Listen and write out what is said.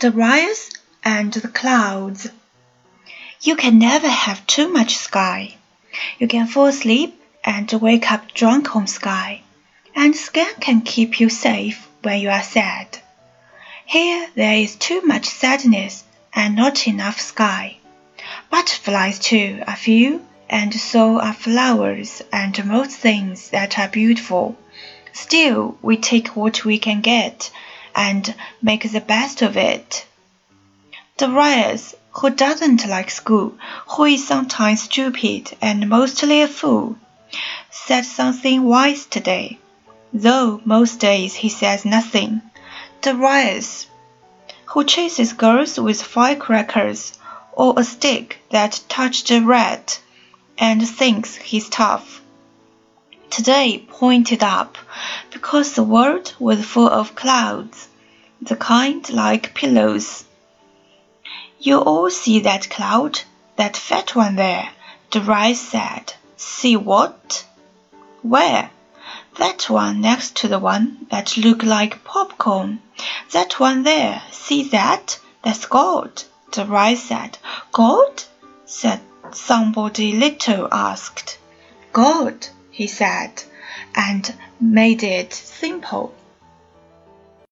Darius and the Clouds You can never have too much sky. You can fall asleep and wake up drunk on sky, and sky can keep you safe when you are sad. Here there is too much sadness and not enough sky. Butterflies too are few, and so are flowers and most things that are beautiful. Still we take what we can get and make the best of it. Darius, who doesn't like school, who is sometimes stupid and mostly a fool, said something wise today, though most days he says nothing. Darius, who chases girls with firecrackers or a stick that touched a rat, and thinks he's tough. Today pointed up because the world was full of clouds, the kind like pillows. You all see that cloud, that fat one there, Darius said. See what? Where? That one next to the one that look like popcorn. That one there. See that? That's gold, Darius said. Gold? said somebody little asked. Gold, he said, and made it simple.